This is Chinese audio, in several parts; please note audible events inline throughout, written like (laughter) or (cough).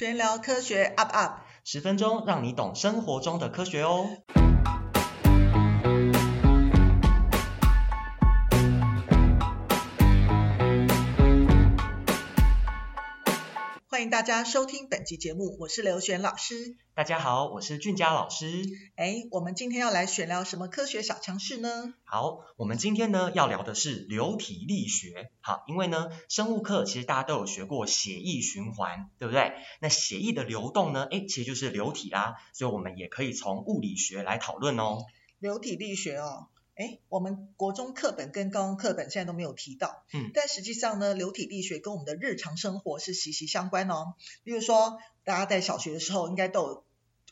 闲聊科学 up up，十分钟让你懂生活中的科学哦。欢迎大家收听本期节目，我是刘璇老师。大家好，我是俊佳老师。哎，我们今天要来选聊什么科学小常识呢？好，我们今天呢要聊的是流体力学。好，因为呢生物课其实大家都有学过血液循环，对不对？那血液的流动呢，哎，其实就是流体啦，所以我们也可以从物理学来讨论哦。流体力学哦。哎，我们国中课本跟高中课本现在都没有提到，嗯，但实际上呢，流体力学跟我们的日常生活是息息相关哦。比如说，大家在小学的时候应该都有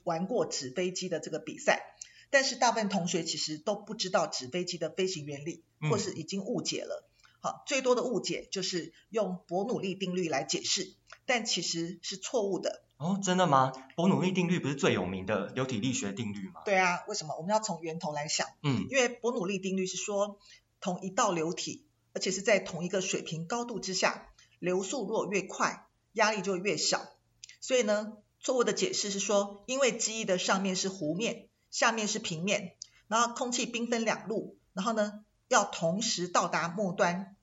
玩过纸飞机的这个比赛，但是大部分同学其实都不知道纸飞机的飞行原理，或是已经误解了。好，最多的误解就是用伯努利定律来解释，但其实是错误的。哦，真的吗？伯努利定律不是最有名的流体力学定律吗？对啊，为什么？我们要从源头来想。嗯，因为伯努利定律是说，同一道流体，而且是在同一个水平高度之下，流速如果越快，压力就越小。所以呢，错误的解释是说，因为机翼的上面是弧面，下面是平面，然后空气兵分两路，然后呢，要同时到达末端。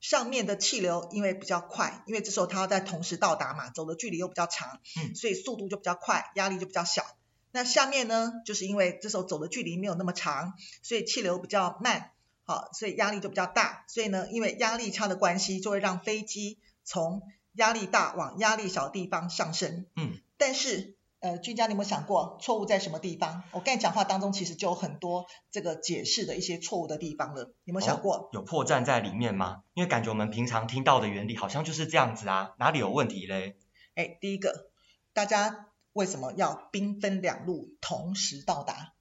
上面的气流因为比较快，因为这时候它要在同时到达嘛，走的距离又比较长，嗯，所以速度就比较快，压力就比较小。那下面呢，就是因为这时候走的距离没有那么长，所以气流比较慢，好，所以压力就比较大。所以呢，因为压力差的关系，就会让飞机从压力大往压力小的地方上升。嗯，但是。呃，君家，你有没有想过错误在什么地方？我刚才讲话当中其实就有很多这个解释的一些错误的地方了，你有没有想过？哦，有破绽在里面吗？因为感觉我们平常听到的原理好像就是这样子啊，哪里有问题嘞？哎，第一个，大家为什么要兵分两路同时到达？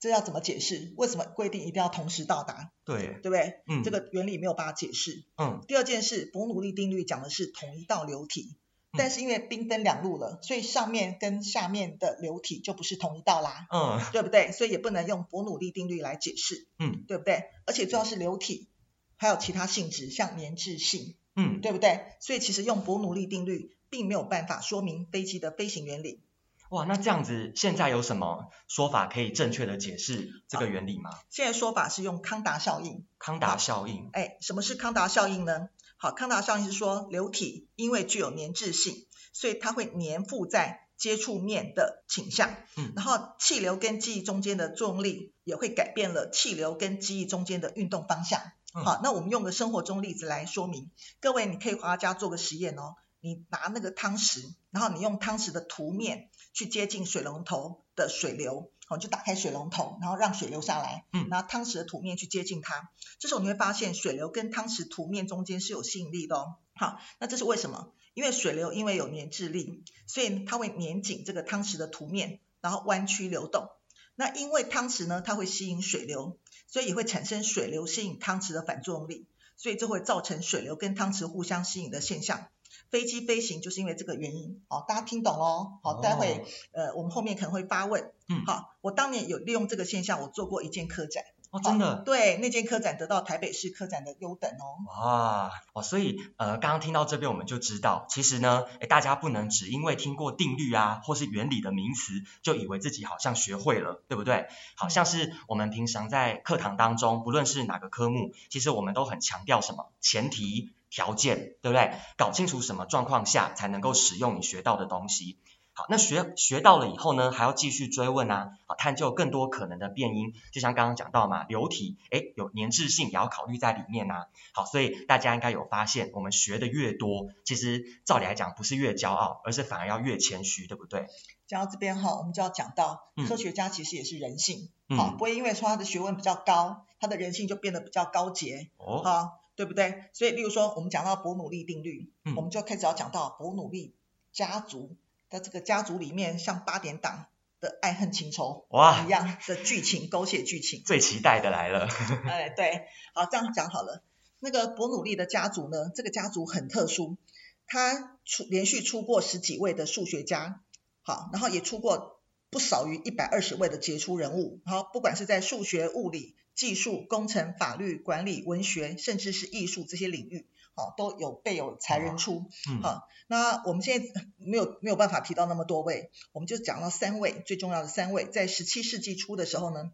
这要怎么解释？为什么规定一定要同时到达？对，对不对？嗯，这个原理没有办法解释。嗯。第二件事，伯努利定律讲的是同一道流体。但是因为兵分两路了，所以上面跟下面的流体就不是同一道啦，嗯，对不对？所以也不能用伯努利定律来解释，嗯，对不对？而且主要是流体还有其他性质，像粘滞性，嗯，对不对？所以其实用伯努利定律并没有办法说明飞机的飞行原理。哇，那这样子现在有什么说法可以正确的解释这个原理吗？现在说法是用康达效应。康达效应，哎，什么是康达效应呢？好，康达效应是说流体因为具有粘滞性，所以它会粘附在接触面的倾向。嗯，然后气流跟机翼中间的作用力也会改变了气流跟机翼中间的运动方向。嗯，好，那我们用个生活中例子来说明。各位，你可以回家做个实验哦。你拿那个汤匙，然后你用汤匙的涂面去接近水龙头的水流。好，就打开水龙头，然后让水流下来。嗯，拿汤匙的凸面去接近它，这时候你会发现水流跟汤匙涂面中间是有吸引力的哦。好，那这是为什么？因为水流因为有粘滞力，所以它会粘紧这个汤匙的涂面，然后弯曲流动。那因为汤匙呢，它会吸引水流，所以也会产生水流吸引汤匙的反作用力，所以就会造成水流跟汤匙互相吸引的现象。飞机飞行就是因为这个原因，哦，大家听懂喽？好，待会、哦、呃，我们后面可能会发问。嗯，好，我当年有利用这个现象，我做过一件科展。哦，真的？对，那件科展得到台北市科展的优等哦。哇，哦，所以呃，刚刚听到这边我们就知道，其实呢，诶，大家不能只因为听过定律啊，或是原理的名词，就以为自己好像学会了，对不对？好像是我们平常在课堂当中，不论是哪个科目，其实我们都很强调什么前提。条件对不对？搞清楚什么状况下才能够使用你学到的东西。好，那学学到了以后呢，还要继续追问啊，好，探究更多可能的变因。就像刚刚讲到嘛，流体，诶，有粘滞性也要考虑在里面啊。好，所以大家应该有发现，我们学的越多，其实照理来讲不是越骄傲，而是反而要越谦虚，对不对？讲到这边哈，我们就要讲到，嗯，科学家其实也是人性，嗯，好，不会因为说他的学问比较高，他的人性就变得比较高洁，哦，好。对不对？所以，例如说，我们讲到伯努利定律，嗯，我们就开始要讲到伯努利家族的这个家族里面，像八点档的爱恨情仇哇一样的剧情，狗血剧情。最期待的来了。(laughs) 哎，对，好，这样讲好了。那个伯努利的家族呢，这个家族很特殊，他出连续出过十几位的数学家，好，然后也出过不少于一百二十位的杰出人物，好，不管是在数学、物理。技术、工程、法律、管理、文学，甚至是艺术这些领域，好，都有备有才人出，嗯，好，那我们现在没有没有办法提到那么多位，我们就讲到三位最重要的三位，在十七世纪初的时候呢，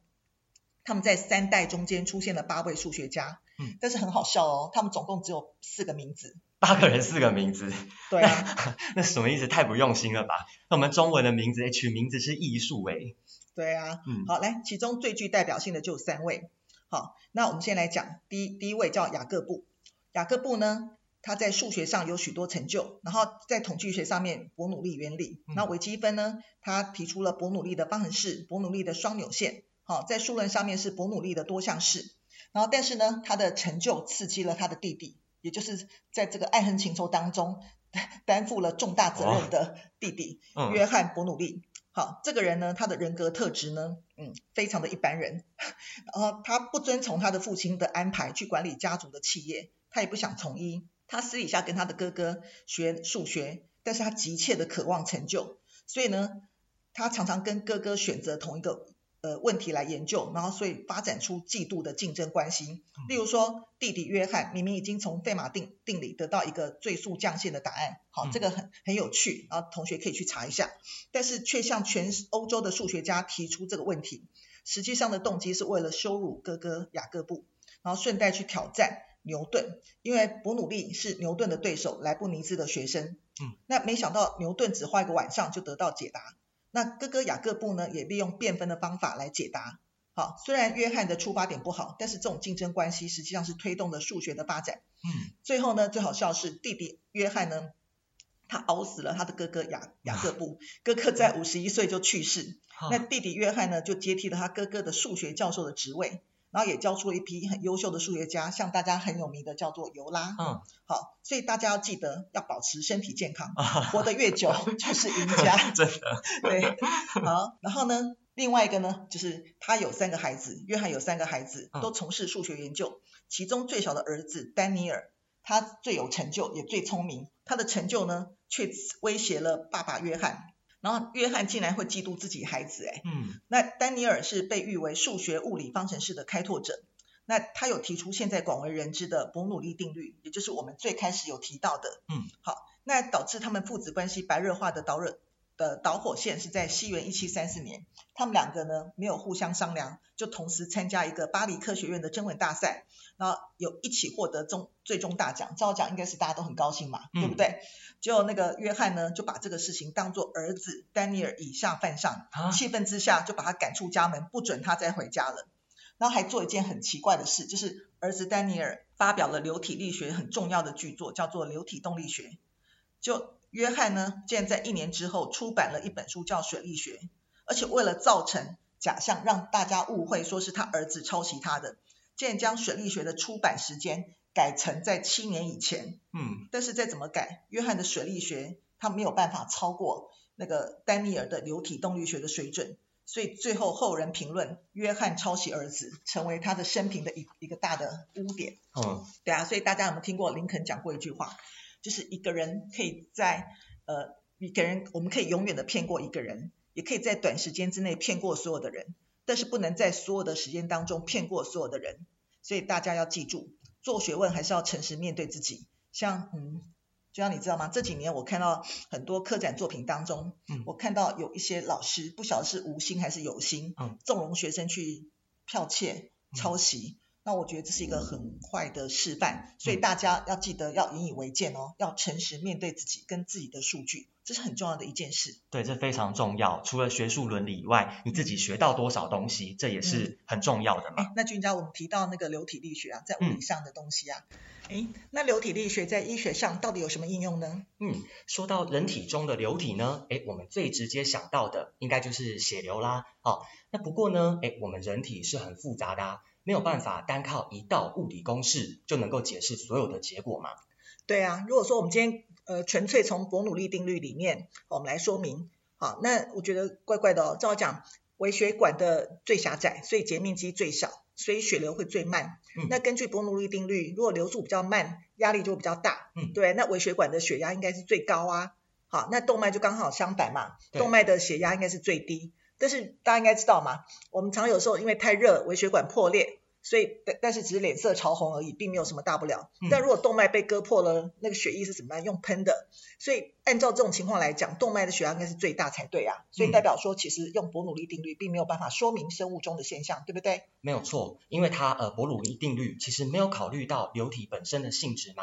他们在三代中间出现了八位数学家，嗯，但是很好笑哦，他们总共只有四个名字，八个人四个名字，(laughs) 对啊，那什么意思？太不用心了吧？那我们中文的名字，取名字是艺术诶，对啊，嗯，好，来，其中最具代表性的就有三位，好，那我们先来讲第一第一位叫雅各布。雅各布呢，他在数学上有许多成就，然后在统计学上面伯努利原理，那微积分呢，他提出了伯努利的方程式，伯努利的双纽线，好，在数论上面是伯努利的多项式，然后但是呢，他的成就刺激了他的弟弟，也就是在这个爱恨情仇当中担负了重大责任的弟弟、哦、约翰伯努利。好，这个人呢，他的人格特质呢，嗯，非常的一般人，然后他不遵从他的父亲的安排去管理家族的企业。他也不想从医，他私底下跟他的哥哥学数学，但是他急切的渴望成就，所以呢，他常常跟哥哥选择同一个呃问题来研究，然后所以发展出嫉妒的竞争关系。例如说，弟弟约翰明明已经从费马定定理得到一个最速降线的答案，好，这个很很有趣，然后同学可以去查一下，但是却向全欧洲的数学家提出这个问题，实际上的动机是为了羞辱哥哥雅各布，然后顺带去挑战。牛顿，因为伯努利是牛顿的对手，莱布尼兹的学生。嗯，那没想到牛顿只花一个晚上就得到解答。那哥哥雅各布呢，也利用变分的方法来解答。好，虽然约翰的出发点不好，但是这种竞争关系实际上是推动了数学的发展。嗯，最后呢，最好笑是弟弟约翰呢，他熬死了他的哥哥雅雅各布，哥哥在五十一岁就去世，那弟弟约翰呢，就接替了他哥哥的数学教授的职位。然后也教出了一批很优秀的数学家，像大家很有名的叫做尤拉。嗯，好，所以大家要记得要保持身体健康，活得越久就是赢家。(laughs) 真的。对，好，然后呢，另外一个呢，就是他有三个孩子，约翰有三个孩子，都从事数学研究。其中最小的儿子丹尼尔，他最有成就，也最聪明。他的成就呢，却威胁了爸爸约翰。然后约翰竟然会嫉妒自己孩子，哎，嗯，那丹尼尔是被誉为数学物理方程式的开拓者，那他有提出现在广为人知的伯努利定律，也就是我们最开始有提到的，嗯，好，那导致他们父子关系白热化的导热的导火线是在西元一七三四年，他们两个呢没有互相商量，就同时参加一个巴黎科学院的征文大赛，然后有一起获得中最终大奖，照奖应该是大家都很高兴嘛，嗯、对不对？结果那个约翰呢就把这个事情当做儿子丹尼尔以下犯上，啊、气愤之下就把他赶出家门，不准他再回家了。然后还做一件很奇怪的事，就是儿子丹尼尔发表了流体力学很重要的巨作，叫做《流体动力学》，就。约翰呢，竟然在一年之后出版了一本书，叫《水力学》，而且为了造成假象，让大家误会说是他儿子抄袭他的，竟然将《水力学》的出版时间改成在七年以前。嗯，但是再怎么改，约翰的《水力学》他没有办法超过那个丹尼尔的《流体动力学》的水准，所以最后后人评论约翰抄袭儿子，成为他的生平的一一个大的污点。嗯，对啊，所以大家有没有听过林肯讲过一句话？就是一个人可以在呃一个人，我们可以永远的骗过一个人，也可以在短时间之内骗过所有的人，但是不能在所有的时间当中骗过所有的人。所以大家要记住，做学问还是要诚实面对自己。像嗯，就像你知道吗？这几年我看到很多科展作品当中，嗯，我看到有一些老师不晓得是无心还是有心，嗯，纵容学生去剽窃、抄袭。嗯那我觉得这是一个很坏的示范，所以大家要记得要引以为戒哦，要诚实面对自己跟自己的数据，这是很重要的一件事。对，这非常重要。除了学术伦理以外，你自己学到多少东西，这也是很重要的嘛。嗯、那俊佳，我们提到那个流体力学啊，在物理上的东西啊，嗯、那流体力学在医学上到底有什么应用呢？嗯，说到人体中的流体呢，诶，我们最直接想到的应该就是血流啦。哦，那不过呢，诶，我们人体是很复杂的啊。没有办法单靠一道物理公式就能够解释所有的结果嘛？对啊，如果说我们今天呃纯粹从伯努利定律里面我们来说明，好，那我觉得怪怪的哦。照讲，微血管的最狭窄，所以截面积最小，所以血流会最慢。嗯。那根据伯努利定律，如果流速比较慢，压力就会比较大。嗯。对，那微血管的血压应该是最高啊。好，那动脉就刚好相反嘛，动脉的血压应该是最低。但是大家应该知道嘛，我们常有时候因为太热，微血管破裂。所以但但是只是脸色潮红而已，并没有什么大不了。嗯、但如果动脉被割破了，那个血液是怎么样？用喷的。所以按照这种情况来讲，动脉的血压应该是最大才对啊。所以代表说，其实用伯努利定律并没有办法说明生物钟的现象，对不对？没有错，因为它呃伯努利定律其实没有考虑到流体本身的性质嘛。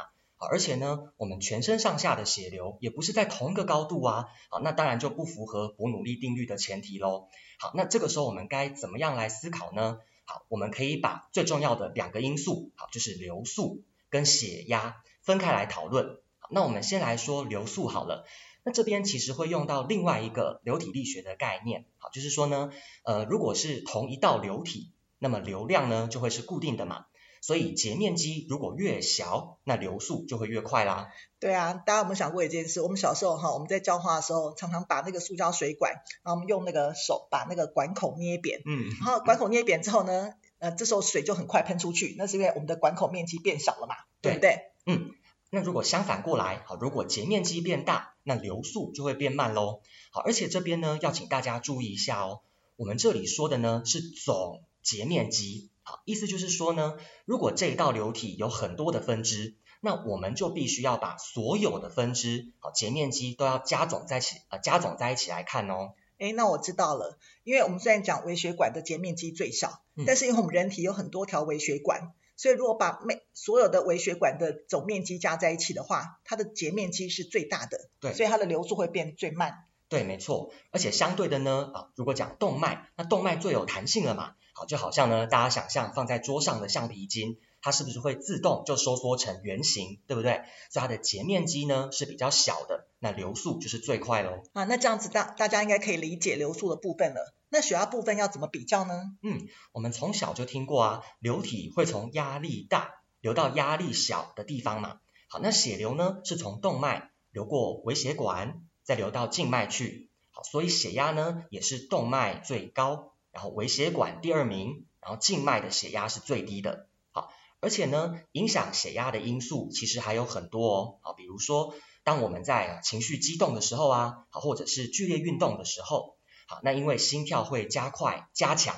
而且呢，我们全身上下的血流也不是在同一个高度啊，好，那当然就不符合伯努利定律的前提喽。好，那这个时候我们该怎么样来思考呢？好，我们可以把最重要的两个因素，好，就是流速跟血压分开来讨论。好，那我们先来说流速好了。那这边其实会用到另外一个流体力学的概念，好，就是说呢，呃，如果是同一道流体，那么流量呢就会是固定的嘛。所以截面积如果越小，那流速就会越快啦。对啊，大家有没有想过一件事？我们小时候哈，我们在浇花的时候，常常把那个塑胶水管，然后我们用那个手把那个管口捏扁，嗯，然后管口捏扁之后呢，呃，这时候水就很快喷出去，那是因为我们的管口面积变小了嘛，对，对不对？嗯，那如果相反过来，好，如果截面积变大，那流速就会变慢喽。好，而且这边呢，要请大家注意一下哦，我们这里说的呢是总截面积。好，意思就是说呢，如果这一道流体有很多的分支，那我们就必须要把所有的分支，好，截面积都要加总在一起，呃，加总在一起来看哦。诶，那我知道了，因为我们虽然讲微血管的截面积最小，嗯，但是因为我们人体有很多条微血管，所以如果把每所有的微血管的总面积加在一起的话，它的截面积是最大的，对，所以它的流速会变最慢。对，没错，而且相对的呢，啊，如果讲动脉，那动脉最有弹性了嘛。好，就好像呢，大家想象放在桌上的橡皮筋，它是不是会自动就收缩成圆形，对不对？所以它的截面积呢是比较小的，那流速就是最快喽。啊，那这样子大大家应该可以理解流速的部分了。那血压部分要怎么比较呢？嗯，我们从小就听过啊，流体会从压力大流到压力小的地方嘛。好，那血流呢是从动脉流过微血管，再流到静脉去。好，所以血压呢也是动脉最高。然后微血管第二名，然后静脉的血压是最低的。好，而且呢，影响血压的因素其实还有很多哦。好，比如说，当我们在情绪激动的时候啊，好，或者是剧烈运动的时候，好，那因为心跳会加快加强，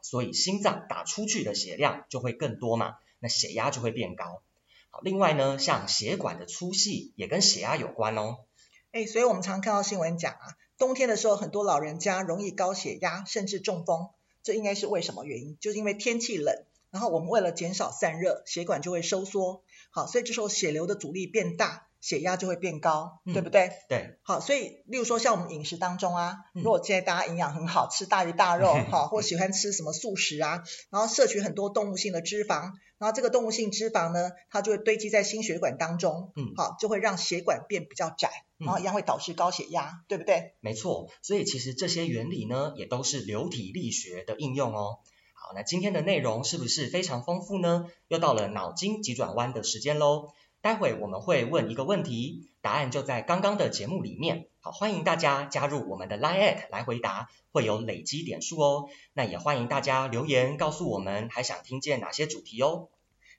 所以心脏打出去的血量就会更多嘛，那血压就会变高。好，另外呢，像血管的粗细也跟血压有关哦。哎，所以我们常看到新闻讲啊。冬天的时候，很多老人家容易高血压，甚至中风。这应该是为什么原因？就是因为天气冷，然后我们为了减少散热，血管就会收缩。好，所以这时候血流的阻力变大，血压就会变高，嗯、对不对？对。好，所以例如说像我们饮食当中啊，如果现在大家营养很好，吃大鱼大肉，(laughs) 哈、嗯，或喜欢吃什么素食啊，然后摄取很多动物性的脂肪，然后这个动物性脂肪呢，它就会堆积在心血管当中，嗯，好，就会让血管变比较窄。然后一样会导致高血压，嗯，对不对？没错，所以其实这些原理呢，也都是流体力学的应用哦。好，那今天的内容是不是非常丰富呢？又到了脑筋急转弯的时间喽。待会我们会问一个问题，答案就在刚刚的节目里面。好，欢迎大家加入我们的 Line@ at 来回答，会有累积点数哦。那也欢迎大家留言告诉我们，还想听见哪些主题哦。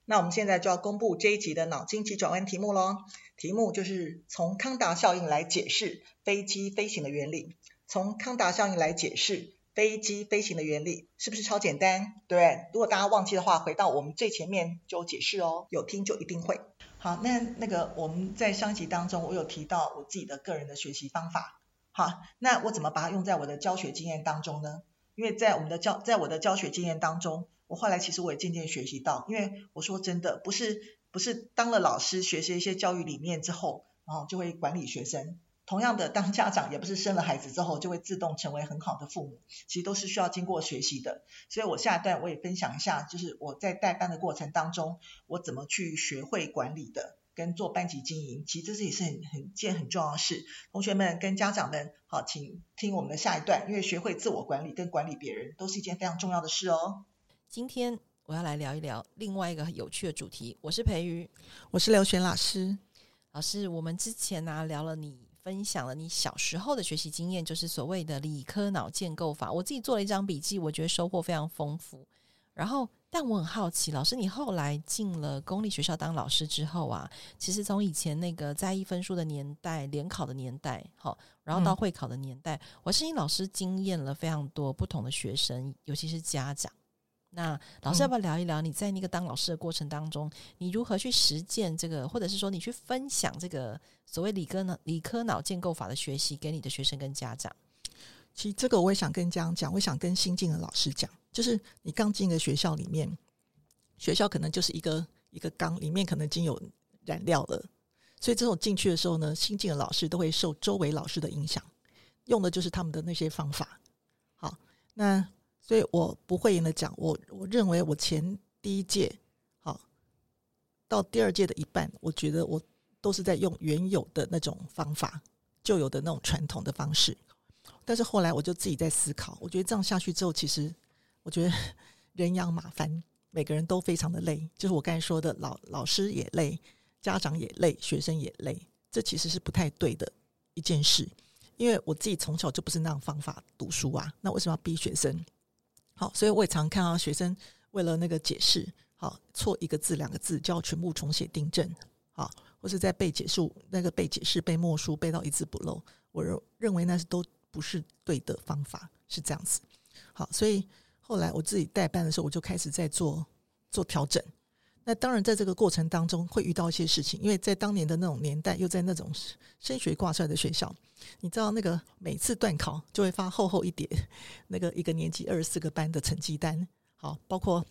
那我们现在就要公布这一集的脑筋急转弯题目喽。题目就是从康达效应来解释飞机飞行的原理。从康达效应来解释飞机飞行的原理，是不是超简单？对，如果大家忘记的话，回到我们最前面就解释哦。有听就一定会。好，那那个我们在上集当中，我有提到我自己的个人的学习方法。好，那我怎么把它用在我的教学经验当中呢？因为在我们的教，在我的教学经验当中。我后来其实我也渐渐学习到，因为我说真的，不是不是当了老师，学习一些教育理念之后，然后就会管理学生。同样的，当家长也不是生了孩子之后就会自动成为很好的父母，其实都是需要经过学习的。所以我下一段我也分享一下，就是我在带班的过程当中，我怎么去学会管理的，跟做班级经营，其实这是也是很很件很重要的事。同学们跟家长们，好，请听我们的下一段，因为学会自我管理跟管理别人都是一件非常重要的事哦。今天我要来聊一聊另外一个有趣的主题。我是培瑜，我是刘璇老师。老师，我们之前呢、啊、聊了你分享了你小时候的学习经验，就是所谓的理科脑建构法。我自己做了一张笔记，我觉得收获非常丰富。然后，但我很好奇，老师你后来进了公立学校当老师之后啊，其实从以前那个在意分数的年代、联考的年代，好，然后到会考的年代，嗯、我相信老师经验了非常多不同的学生，尤其是家长。那老师要不要聊一聊你在那个当老师的过程当中，你如何去实践这个，或者是说你去分享这个所谓理科脑理科脑建构法的学习给你的学生跟家长？其实这个我也想跟家长讲，我想跟新进的老师讲，就是你刚进的学校里面，学校可能就是一个一个缸，里面可能已经有燃料了，所以这种进去的时候呢，新进的老师都会受周围老师的影响，用的就是他们的那些方法。好，那。所以我不讳言的讲，我我认为我前第一届好到第二届的一半，我觉得我都是在用原有的那种方法，旧有的那种传统的方式。但是后来我就自己在思考，我觉得这样下去之后，其实我觉得 (laughs) 人仰马翻，每个人都非常的累。就是我刚才说的，老老师也累，家长也累，学生也累，这其实是不太对的一件事。因为我自己从小就不是那样方法读书啊，那为什么要逼学生？好，所以我也常看到学生为了那个解释，好错一个字两个字就要全部重写订正，好，或是在背解数那个背解释背默书背到一字不漏，我认认为那是都不是对的方法，是这样子。好，所以后来我自己代班的时候，我就开始在做做调整。那当然在这个过程当中会遇到一些事情，因为在当年的那种年代，又在那种升学挂帅的学校。你知道那个每次段考就会发厚厚一叠，那个一个年级二十四个班的成绩单，好，包括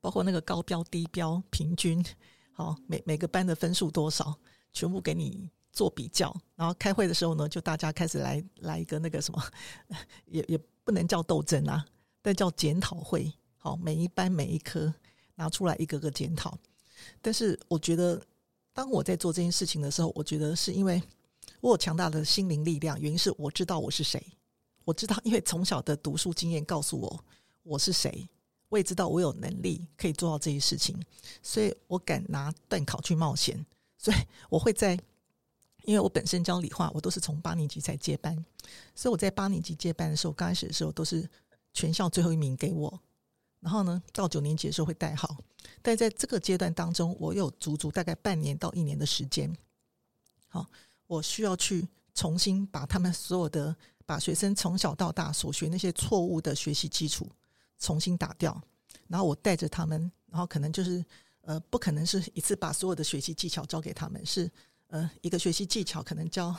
包括那个高标、低标、平均，好，每每个班的分数多少，全部给你做比较。然后开会的时候呢，就大家开始来来一个那个什么，(laughs) 也也不能叫斗争啊，但叫检讨会。好，每一班每一科拿出来一个个检讨。但是我觉得，当我在做这件事情的时候，我觉得是因为。我有强大的心灵力量，原因是我知道我是谁，我知道，因为从小的读书经验告诉我我是谁，我也知道我有能力可以做到这些事情，所以我敢拿段考去冒险，所以我会在，因为我本身教理化，我都是从八年级才接班，所以我在八年级接班的时候，刚开始的时候都是全校最后一名给我，然后呢，到九年级的时候会带好，但在这个阶段当中，我有足足大概半年到一年的时间，好。我需要去重新把他们所有的，把学生从小到大所学那些错误的学习基础重新打掉，然后我带着他们，然后可能就是呃，不可能是一次把所有的学习技巧教给他们，是呃一个学习技巧可能教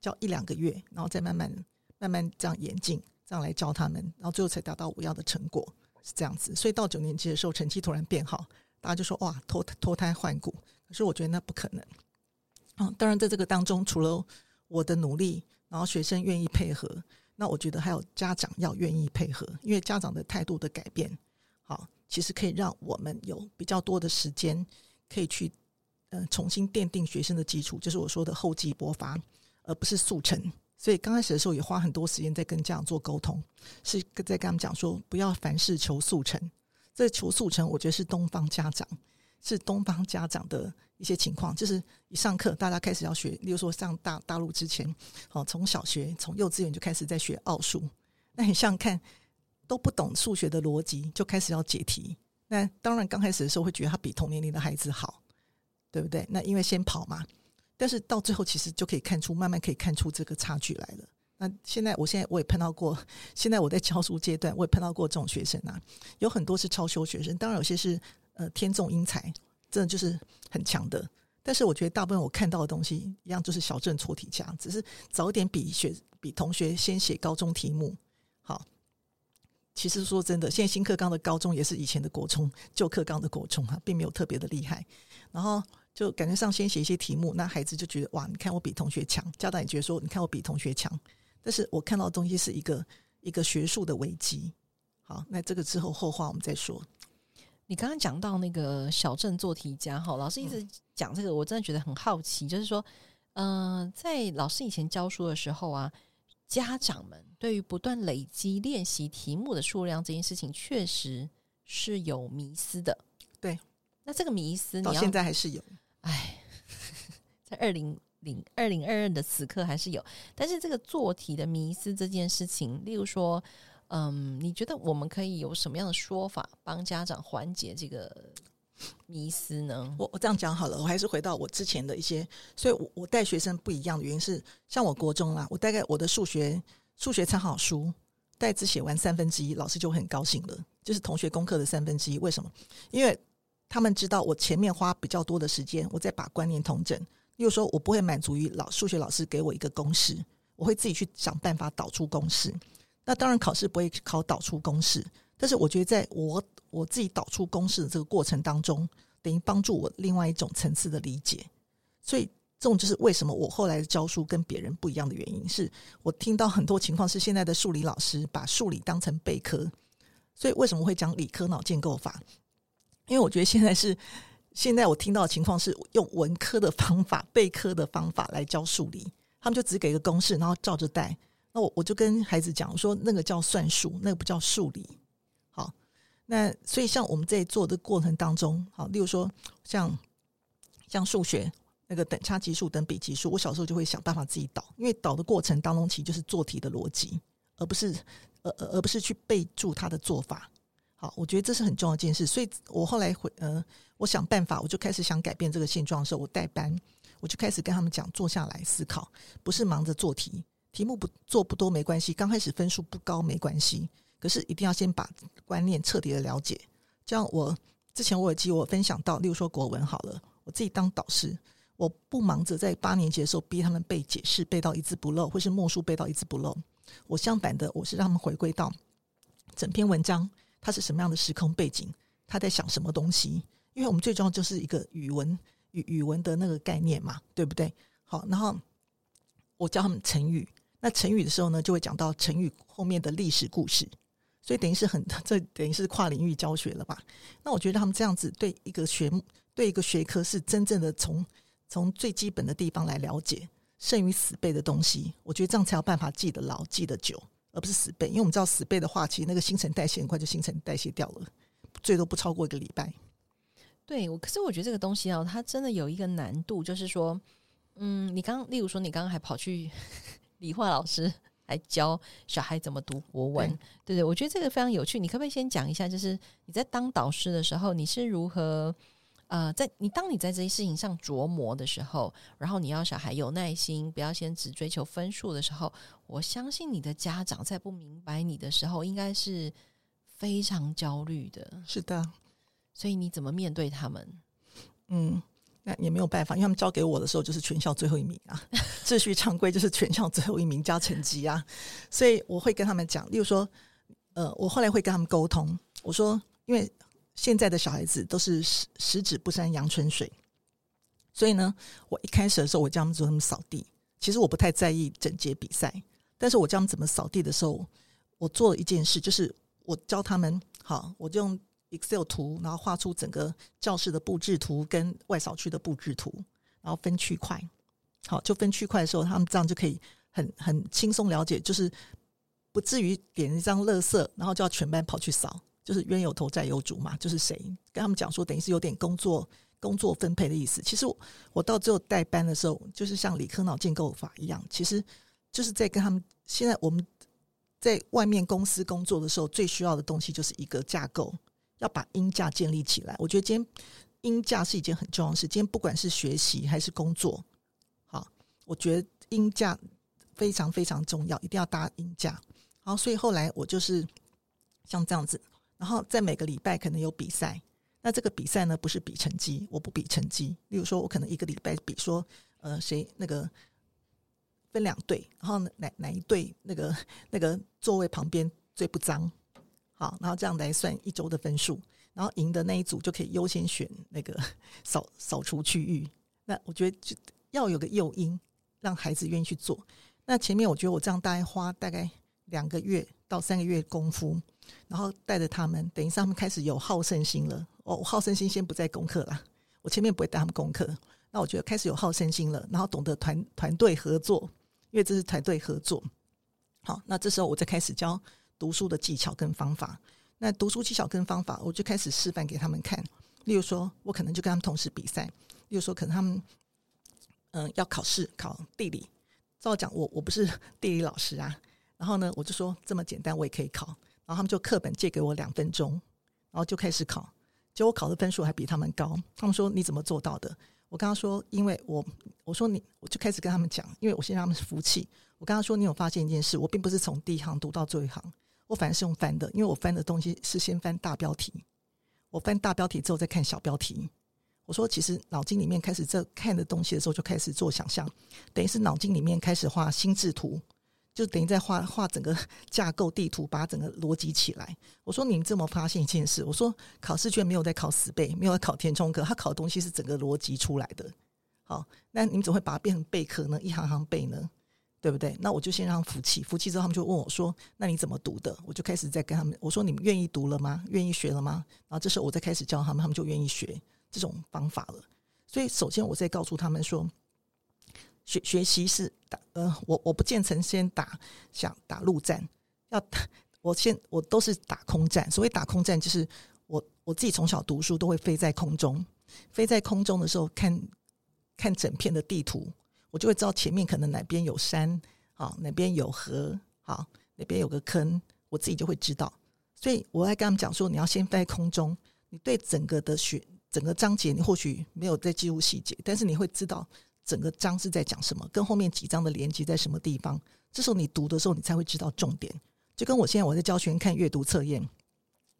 教一两个月，然后再慢慢慢慢这样演进，这样来教他们，然后最后才达到我要的成果，是这样子。所以到九年级的时候，成绩突然变好，大家就说哇，脱脱胎换骨。可是我觉得那不可能。嗯，当然，在这个当中，除了我的努力，然后学生愿意配合，那我觉得还有家长要愿意配合，因为家长的态度的改变，好，其实可以让我们有比较多的时间，可以去呃重新奠定学生的基础，就是我说的厚积薄发，而不是速成。所以刚开始的时候也花很多时间在跟家长做沟通，是在跟他们讲说，不要凡事求速成。这求速成，我觉得是东方家长。是东方家长的一些情况，就是一上课，大家开始要学，例如说上大大陆之前，好，从小学从幼稚园就开始在学奥数，那你像看，都不懂数学的逻辑，就开始要解题。那当然刚开始的时候会觉得他比同年龄的孩子好，对不对？那因为先跑嘛，但是到最后其实就可以看出，慢慢可以看出这个差距来了。那现在，我现在我也碰到过，(laughs) 现在我在教书阶段，我也碰到过这种学生啊，有很多是超修学生，当然有些是。呃，天纵英才，真的就是很强的。但是我觉得大部分我看到的东西一样，就是小镇错题家，只是早点比学比同学先写高中题目。好，其实说真的，现在新课纲的高中也是以前的国中，旧课纲的国中啊，并没有特别的厉害。然后就感觉上先写一些题目，那孩子就觉得哇，你看我比同学强，家长也觉得说，你看我比同学强。但是我看到的东西是一个一个学术的危机。好，那这个之后后话我们再说。你刚刚讲到那个小镇做题家哈，老师一直讲这个，我真的觉得很好奇。就是说，嗯、呃，在老师以前教书的时候啊，家长们对于不断累积练习题目的数量这件事情，确实是有迷思的。对，那这个迷思你到现在还是有。哎，(laughs) 在二零零二零二二的此刻还是有，但是这个做题的迷思这件事情，例如说。嗯，你觉得我们可以有什么样的说法帮家长缓解这个迷思呢？我我这样讲好了，我还是回到我之前的一些，所以我我带学生不一样的原因是，像我国中啊，我大概我的数学数学参考书带字写完三分之一，老师就很高兴了。就是同学功课的三分之一，为什么？因为他们知道我前面花比较多的时间，我在把观念统整。又说，我不会满足于老数学老师给我一个公式，我会自己去想办法导出公式。那当然考试不会考导出公式，但是我觉得在我我自己导出公式的这个过程当中，等于帮助我另外一种层次的理解。所以这种就是为什么我后来的教书跟别人不一样的原因，是我听到很多情况是现在的数理老师把数理当成备课。所以为什么会讲理科脑建构法？因为我觉得现在是现在我听到的情况是用文科的方法、备课的方法来教数理，他们就只给个公式，然后照着带。那我我就跟孩子讲我说，那个叫算术，那个不叫数理。好，那所以像我们在做的过程当中，好，例如说像像数学那个等差级数、等比级数，我小时候就会想办法自己导，因为导的过程当中其实就是做题的逻辑，而不是而而而不是去备注他的做法。好，我觉得这是很重要一件事。所以我后来回呃，我想办法，我就开始想改变这个现状的时候，我带班，我就开始跟他们讲，坐下来思考，不是忙着做题。题目不做不多没关系，刚开始分数不高没关系，可是一定要先把观念彻底的了解。这样我之前我有记我分享到，例如说国文好了，我自己当导师，我不忙着在八年级的时候逼他们背解释，背到一字不漏，或是默书背到一字不漏。我相反的，我是让他们回归到整篇文章，它是什么样的时空背景，他在想什么东西。因为我们最重要就是一个语文语语文的那个概念嘛，对不对？好，然后我教他们成语。那成语的时候呢，就会讲到成语后面的历史故事，所以等于是很，(laughs) 这等于是跨领域教学了吧？那我觉得他们这样子对一个学对一个学科是真正的从从最基本的地方来了解，胜于死背的东西。我觉得这样才有办法记得牢、记得久，而不是死背。因为我们知道死背的话，其实那个新陈代谢很快就新陈代谢掉了，最多不超过一个礼拜。对，我可是我觉得这个东西啊，它真的有一个难度，就是说，嗯，你刚例如说，你刚刚还跑去。(laughs) 理化老师来教小孩怎么读国文，对，对对，我觉得这个非常有趣。你可不可以先讲一下，就是你在当导师的时候，你是如何呃，在你当你在这些事情上琢磨的时候，然后你要小孩有耐心，不要先只追求分数的时候，我相信你的家长在不明白你的时候，应该是非常焦虑的。是的，所以你怎么面对他们？嗯。那也没有办法，因为他们交给我的时候就是全校最后一名啊，秩序常规就是全校最后一名加成绩啊，所以我会跟他们讲，例如说，呃，我后来会跟他们沟通，我说，因为现在的小孩子都是十十指不沾阳春水，所以呢，我一开始的时候我教他们怎么扫地，其实我不太在意整洁比赛，但是我教他们怎么扫地的时候，我做了一件事，就是我教他们，好，我就用。Excel 图，然后画出整个教室的布置图跟外扫区的布置图，然后分区块。好，就分区块的时候，他们这样就可以很很轻松了解，就是不至于点一张垃圾，然后就要全班跑去扫，就是冤有头债有主嘛，就是谁跟他们讲说，等于是有点工作工作分配的意思。其实我我到最后带班的时候，就是像理科脑建构法一样，其实就是在跟他们。现在我们在外面公司工作的时候，最需要的东西就是一个架构。要把鹰架建立起来，我觉得今天鹰架是一件很重要的事。今天不管是学习还是工作，好，我觉得鹰架非常非常重要，一定要搭鹰架。好，所以后来我就是像这样子，然后在每个礼拜可能有比赛。那这个比赛呢，不是比成绩，我不比成绩。例如说，我可能一个礼拜比说，呃，谁那个分两队，然后哪哪一队那个 (laughs) 那个座位旁边最不脏。好，然后这样来算一周的分数，然后赢的那一组就可以优先选那个 (laughs) 扫扫除区域。那我觉得就要有个诱因，让孩子愿意去做。那前面我觉得我这样大概花大概两个月到三个月功夫，然后带着他们，等于是他们开始有好胜心了。哦，好胜心先不在功课啦，我前面不会带他们功课。那我觉得开始有好胜心了，然后懂得团团队合作，因为这是团队合作。好，那这时候我再开始教。读书的技巧跟方法，那读书技巧跟方法，我就开始示范给他们看。例如说，我可能就跟他们同时比赛。例如说，可能他们嗯、要考试考地理，照讲我我不是地理老师啊。然后呢，我就说这么简单我也可以考。然后他们就课本借给我两分钟，然后就开始考。结果考的分数还比他们高。他们说你怎么做到的？我刚刚说，因为我我说你，我就开始跟他们讲，因为我先让他们服气。我刚刚说，你有发现一件事？我并不是从第一行读到最后一行。我反而是用翻的，因为我翻的东西是先翻大标题，我翻大标题之后再看小标题。我说，其实脑筋里面开始在看的东西的时候，就开始做想象，等于是脑筋里面开始画心智图，就等于在画画整个 (laughs) 架构地图，把整个逻辑起来。我说，你们这么发现一件事？我说，考试卷没有在考死背，没有在考填充课，他考的东西是整个逻辑出来的。好，那你们怎么会把它变成备课呢？一行行背呢？对不对？那我就先让服气，服气之后他们就问我说：“那你怎么读的？”我就开始在跟他们我说：“你们愿意读了吗？愿意学了吗？”然后这时候我再开始教他们，他们就愿意学这种方法了。所以首先我再告诉他们说，学学习是打呃，我我不见成先打想打陆战，要打我先我都是打空战。所谓打空战，就是我我自己从小读书都会飞在空中，飞在空中的时候看看整片的地图。我就会知道前面可能哪边有山，好，哪边有河，好，哪边有个坑，我自己就会知道。所以我在跟他们讲说，你要先飞在空中，你对整个的学整个章节，你或许没有在记录细节，但是你会知道整个章是在讲什么，跟后面几章的连接在什么地方。这时候你读的时候，你才会知道重点。就跟我现在我在教学生看阅读测验，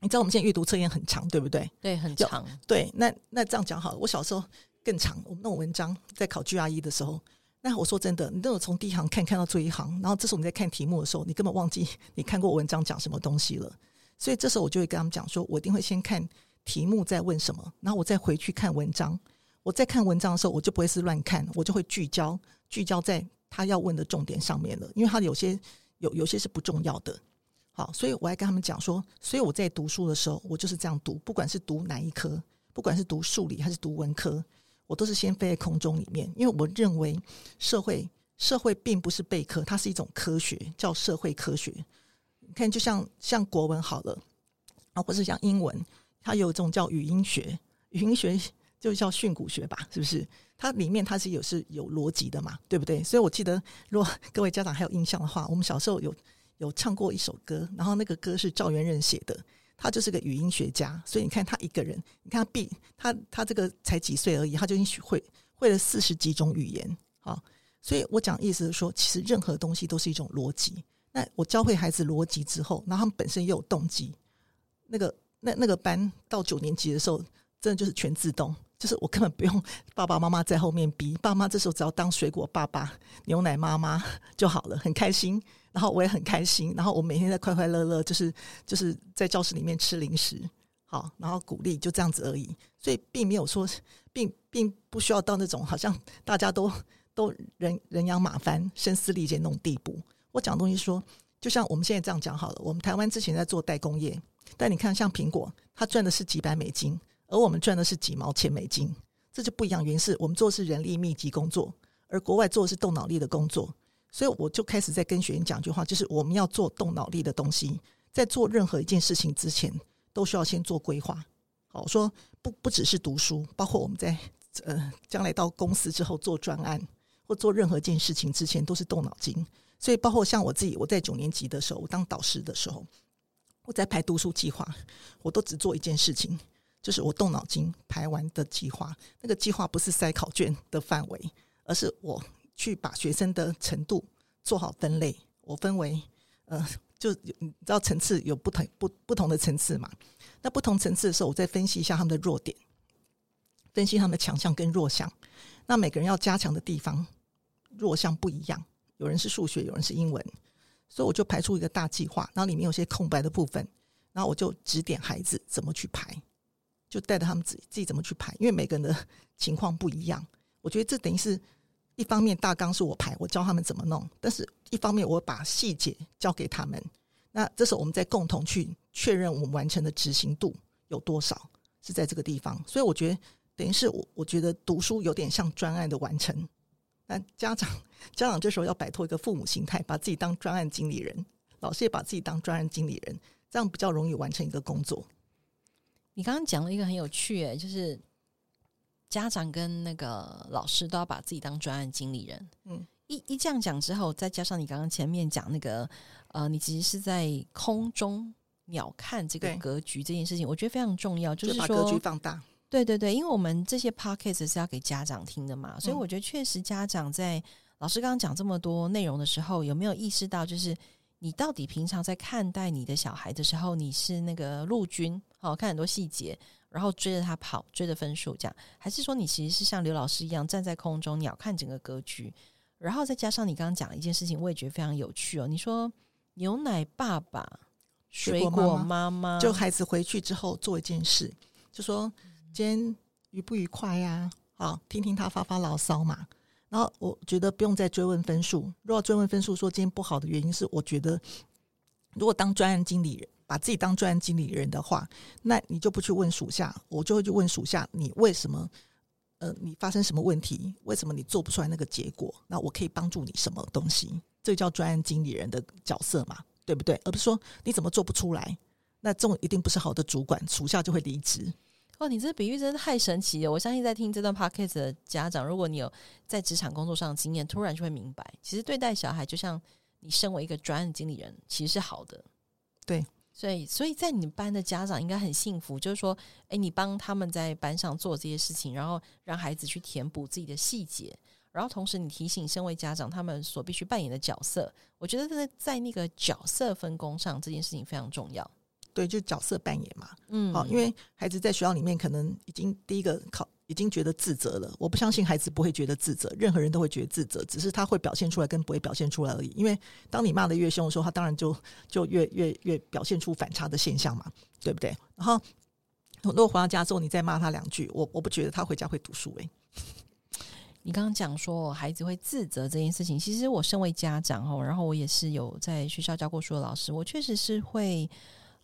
你知道我们现在阅读测验很长，对不对？对，很长。对，那那这样讲好了，我小时候更长，我们那种文章在考 GRE 的时候。那我说真的，你都有从第一行看看到最后一行，然后这时候你在看题目的时候，你根本忘记你看过文章讲什么东西了。所以这时候我就会跟他们讲说，我一定会先看题目在问什么，然后我再回去看文章。我在看文章的时候，我就不会是乱看，我就会聚焦聚焦在他要问的重点上面了，因为他有些有有些是不重要的。好，所以我还跟他们讲说，所以我在读书的时候，我就是这样读，不管是读哪一科，不管是读数理还是读文科。我都是先飞在空中里面，因为我认为社会社会并不是备课，它是一种科学，叫社会科学。你看，就像像国文好了啊，或是像英文，它有一种叫语音学，语音学就叫训诂学吧，是不是？它里面它是有是有逻辑的嘛，对不对？所以我记得，如果各位家长还有印象的话，我们小时候有有唱过一首歌，然后那个歌是赵元任写的。他就是个语音学家，所以你看他一个人，你看他毕他他这个才几岁而已，他就已经学会会了四十几种语言，好，所以我讲意思是说，其实任何东西都是一种逻辑。那我教会孩子逻辑之后，然后他们本身又有动机，那个那那个班到九年级的时候，真的就是全自动，就是我根本不用 (laughs) 爸爸妈妈在后面逼，爸妈这时候只要当水果爸爸、牛奶妈妈 (laughs) 就好了，很开心。然后我也很开心，然后我每天在快快乐乐，就是就是在教室里面吃零食，好，然后鼓励就这样子而已，所以并没有说，并并不需要到那种好像大家都都人人仰马翻、声嘶力竭那种地步。我讲东西说，就像我们现在这样讲好了，我们台湾之前在做代工业，但你看像苹果，它赚的是几百美金，而我们赚的是几毛钱美金，这就不一样。原因是我们做的是人力密集工作，而国外做的是动脑力的工作。所以我就开始在跟学员讲一句话，就是我们要做动脑力的东西，在做任何一件事情之前，都需要先做规划。好，说不不只是读书，包括我们在呃将来到公司之后做专案或做任何一件事情之前，都是动脑筋。所以包括像我自己，我在九年级的时候，我当导师的时候，我在排读书计划，我都只做一件事情，就是我动脑筋排完的计划。那个计划不是塞考卷的范围，而是我。去把学生的程度做好分类，我分为呃，就你知道层次有不同不不同的层次嘛？那不同层次的时候，我再分析一下他们的弱点，分析他们的强项跟弱项。那每个人要加强的地方，弱项不一样，有人是数学，有人是英文，所以我就排出一个大计划，然后里面有些空白的部分，然后我就指点孩子怎么去排，就带着他们自己自己怎么去排，因为每个人的情况不一样，(laughs) 我觉得这等于是。一方面大纲是我排，我教他们怎么弄；但是一方面我把细节交给他们。那这时候我们再共同去确认我们完成的执行度有多少，是在这个地方。所以我觉得等于是我，我觉得读书有点像专案的完成。那家长 (laughs) 家长这时候要摆脱一个父母心态，把自己当专案经理人，老师也把自己当专案经理人，这样比较容易完成一个工作。你刚刚讲了一个很有趣，诶，就是。家长跟那个老师都要把自己当专案经理人。嗯，一一这样讲之后，再加上你刚刚前面讲那个，呃，你其实是在空中鸟瞰这个格局这件事情，我觉得非常重要，就是把格局放大。对对对，因为我们这些 podcast 是要给家长听的嘛，所以我觉得确实家长在老师刚刚讲这么多内容的时候，有没有意识到，就是你到底平常在看待你的小孩的时候，你是那个陆军，好看很多细节，然后追着他跑，追着分数这样，还是说你其实是像刘老师一样站在空中鸟瞰整个格局？然后再加上你刚刚讲的一件事情，我也觉得非常有趣哦。你说牛奶爸爸、水果妈妈，就孩子回去之后做一件事，就说今天愉不愉快呀？啊，听听他发发牢骚嘛。然后我觉得不用再追问分数。如果追问分数，说今天不好的原因是，我觉得如果当专案经理人，把自己当专案经理人的话，那你就不去问属下，我就会去问属下，你为什么？呃，你发生什么问题？为什么你做不出来那个结果？那我可以帮助你什么东西？这叫专案经理人的角色嘛，对不对？而不是说你怎么做不出来，那这种一定不是好的主管，属下就会离职。哇，你这比喻真的太神奇了！我相信在听这段 podcast 的家长，如果你有在职场工作上的经验，突然就会明白，其实对待小孩就像你身为一个专案经理人，其实是好的。对。所以，所以在你们班的家长应该很幸福，就是说，哎，你帮他们在班上做这些事情，然后让孩子去填补自己的细节，然后同时你提醒身为家长他们所必须扮演的角色。我觉得在在那个角色分工上，这件事情非常重要。对，就角色扮演嘛。嗯，好，因为孩子在学校里面可能已经第一个考。已经觉得自责了，我不相信孩子不会觉得自责，任何人都会觉得自责，只是他会表现出来跟不会表现出来而已。因为当你骂得越凶的时候，他当然就就越越越表现出反差的现象嘛，对不对？然后如果回到家之后，你再骂他两句，我我不觉得他回家会读书诶、你刚刚讲说孩子会自责这件事情，其实我身为家长哦，然后我也是有在学校教过书的老师，我确实是会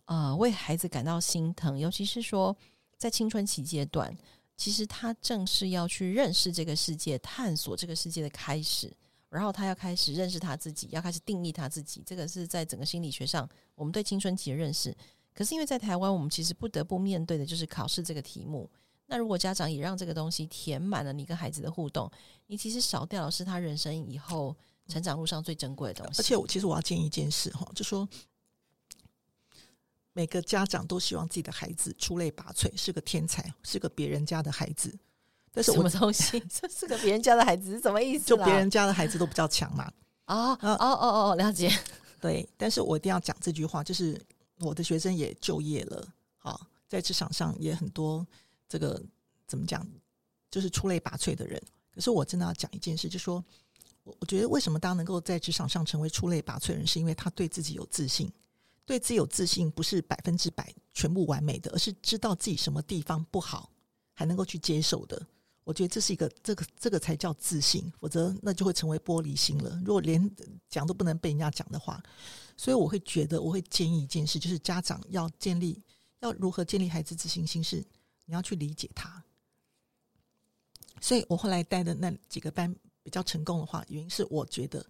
呃为孩子感到心疼，尤其是说在青春期阶段。其实他正是要去认识这个世界、探索这个世界的开始，然后他要开始认识他自己，要开始定义他自己。这个是在整个心理学上，我们对青春期的认识。可是因为在台湾，我们其实不得不面对的就是考试这个题目。那如果家长也让这个东西填满了你跟孩子的互动，你其实少掉的是他人生以后成长路上最珍贵的东西。而且，我其实我要建议一件事哈，就说。每个家长都希望自己的孩子出类拔萃，是个天才，是个别人家的孩子。但是什么东西？(laughs) 这是个别人家的孩子是什么意思？就别人家的孩子都比较强嘛？哦哦哦哦，了解。(laughs) 对，但是我一定要讲这句话，就是我的学生也就业了，好，在职场上也很多这个怎么讲，就是出类拔萃的人。可是我真的要讲一件事，就是说我我觉得为什么大家能够在职场上成为出类拔萃的人，是因为他对自己有自信。对自己有自信，不是百分之百全部完美的，而是知道自己什么地方不好，还能够去接受的。我觉得这是一个，这个这个才叫自信，否则那就会成为玻璃心了。如果连讲都不能被人家讲的话，所以我会觉得，我会建议一件事，就是家长要建立，要如何建立孩子自信心，是你要去理解他。所以我后来带的那几个班比较成功的话，原因是我觉得。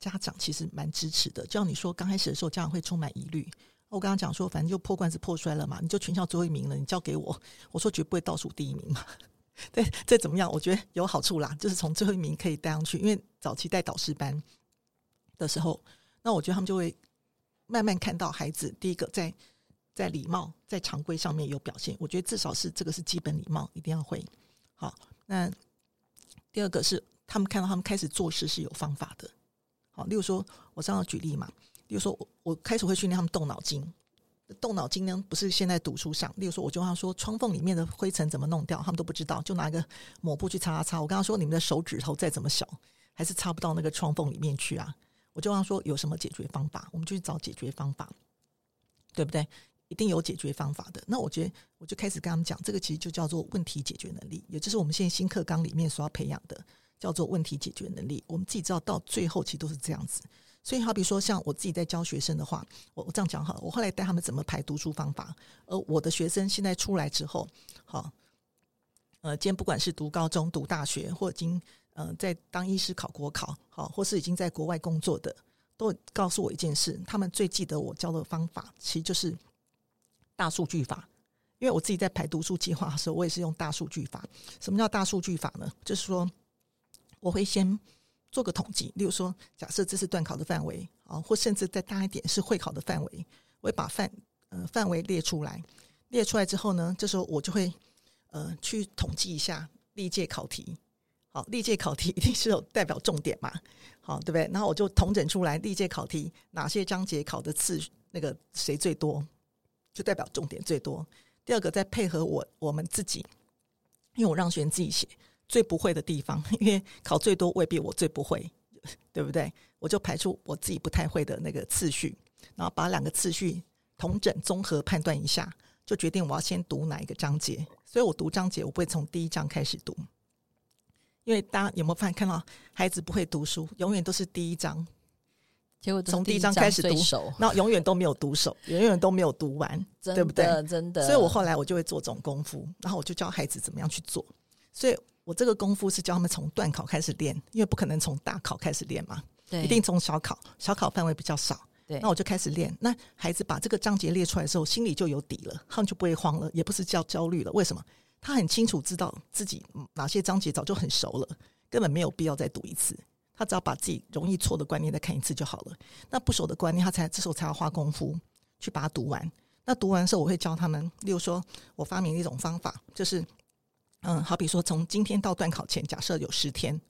家长其实蛮支持的，就像你说，刚开始的时候家长会充满疑虑。我刚刚讲说，反正就破罐子破摔了嘛，你就全校最后一名了，你交给我，我说绝不会倒数第一名嘛。(laughs) 对，这怎么样？我觉得有好处啦，就是从最后一名可以带上去。因为早期带导师班的时候，那我觉得他们就会慢慢看到孩子第一个在在礼貌、在常规上面有表现。我觉得至少是这个是基本礼貌，一定要会。好，那第二个是他们看到他们开始做事是有方法的。例如说，我这样举例嘛。例如说，我我开始会训练他们动脑筋。动脑筋呢，不是现在读书上。例如说，我就跟他说，窗缝里面的灰尘怎么弄掉，他们都不知道，就拿个抹布去擦擦擦。我跟他说，你们的手指头再怎么小，还是擦不到那个窗缝里面去啊。我就跟他说，有什么解决方法，我们就去找解决方法，对不对？一定有解决方法的。那我觉得，我就开始跟他们讲，这个其实就叫做问题解决能力，也就是我们现在新课纲里面所要培养的。叫做问题解决能力，我们自己知道，到最后其实都是这样子。所以，好比说，像我自己在教学生的话，我我这样讲好了。我后来带他们怎么排读书方法，而我的学生现在出来之后，好，呃，今天不管是读高中、读大学，或已经呃在当医师考国考，好，或是已经在国外工作的，都告诉我一件事：他们最记得我教的方法，其实就是大数据法。因为我自己在排读书计划的时候，我也是用大数据法。什么叫大数据法呢？就是说。我会先做个统计，例如说，假设这是段考的范围啊，或甚至再大一点是会考的范围，我会把范呃范围列出来。列出来之后呢，这时候我就会呃去统计一下历届考题。好，历届考题 (laughs) 一定是有代表重点嘛？好，对不对？然后我就统整出来历届考题哪些章节考的次那个谁最多，就代表重点最多。第二个再配合我我们自己，因为我让学生自己写最不会的地方，(laughs) 因为考最多未必我最不会，(laughs) 对不对？我就排出我自己不太会的那个次序，然后把两个次序同整综合判断一下，就决定我要先读哪一个章节。所以我读章节我不会从第一章开始读。因为大家有没有发现看到孩子不会读书，永远都是第一章，结果从第一章开始读，然后永远都没有读熟，(laughs) 永远都没有读完，对不对？真的。所以我后来我就会做这种功夫，然后我就教孩子怎么样去做。所以我这个功夫是教他们从段考开始练，因为不可能从大考开始练嘛，对，一定从小考，小考范围比较少。对，那我就开始练。那孩子把这个章节列出来的时候，心里就有底了，他们就不会慌了，也不是叫焦虑了。为什么？他很清楚知道自己哪些章节早就很熟了，根本没有必要再读一次。他只要把自己容易错的观念再看一次就好了。那不熟的观念，他才这时候才要花功夫去把它读完。那读完的时候，我会教他们，例如说我发明一种方法，就是嗯，好比说从今天到段考前，假设有十天，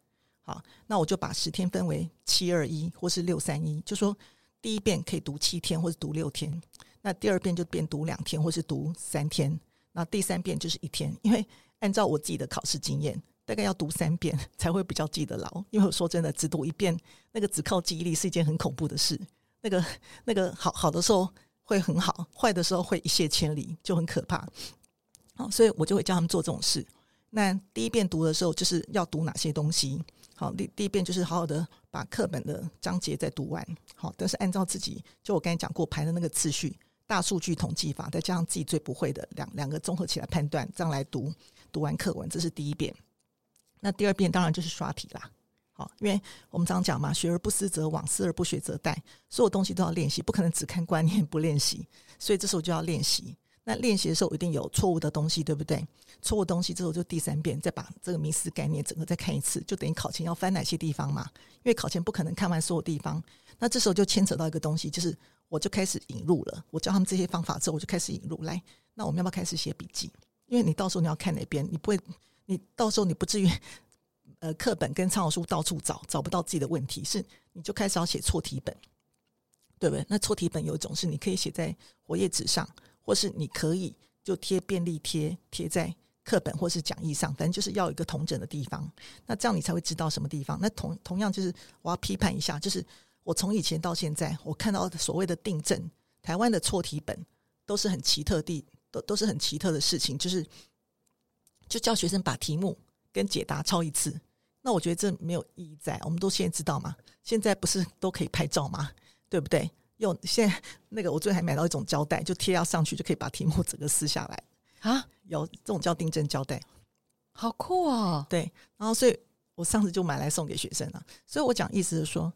好，那我就把十天分为七二一或是六三一，就说第一遍可以读七天或是读六天，那第二遍就变读两天或是读三天。那第三遍就是一天，因为按照我自己的考试经验，大概要读三遍 (laughs) 才会比较记得牢。因为我说真的，只读一遍，那个只靠记忆力是一件很恐怖的事。那个那个好好的时候会很好，坏的时候会一泻千里，就很可怕。好，所以我就会教他们做这种事。那第一遍读的时候，就是要读哪些东西？好，第第一遍就是好好的把课本的章节再读完。好，但是按照自己，就我刚才讲过排的那个次序。大数据统计法，再加上自己最不会的两两个综合起来判断，这样来读读完课文，这是第一遍。那第二遍当然就是刷题啦。好，因为我们常讲嘛，学而不思则罔，思而不学则殆，所有东西都要练习，不可能只看观念不练习。所以这时候就要练习。那练习的时候一定有错误的东西，对不对？错误东西之后就第三遍再把这个迷思概念整个再看一次，就等于考前要翻哪些地方嘛？因为考前不可能看完所有地方。那这时候就牵扯到一个东西，就是。我就开始引入了，我教他们这些方法之后，我就开始引入来。那我们要不要开始写笔记？因为你到时候你要看哪边，你不会，你到时候你不至于，呃，课本跟参考书到处找，找不到自己的问题，是你就开始要写错题本，对不对？那错题本有一种是你可以写在活页纸上，或是你可以就贴便利贴贴在课本或是讲义上，反正就是要一个同整的地方。那这样你才会知道什么地方。那同同样就是我要批判一下，就是。我从以前到现在，我看到所谓的订正，台湾的错题本都是很奇特的，都都是很奇特的事情，就是就叫学生把题目跟解答抄一次。那我觉得这没有意义在。我们都现在知道嘛，现在不是都可以拍照吗？对不对？用 (laughs) 现在那个，我最近还买到一种胶带，就贴要上去就可以把题目整个撕下来啊。有这种叫订正胶带，好酷哦。对，然后所以我上次就买来送给学生了。所以我讲意思是说。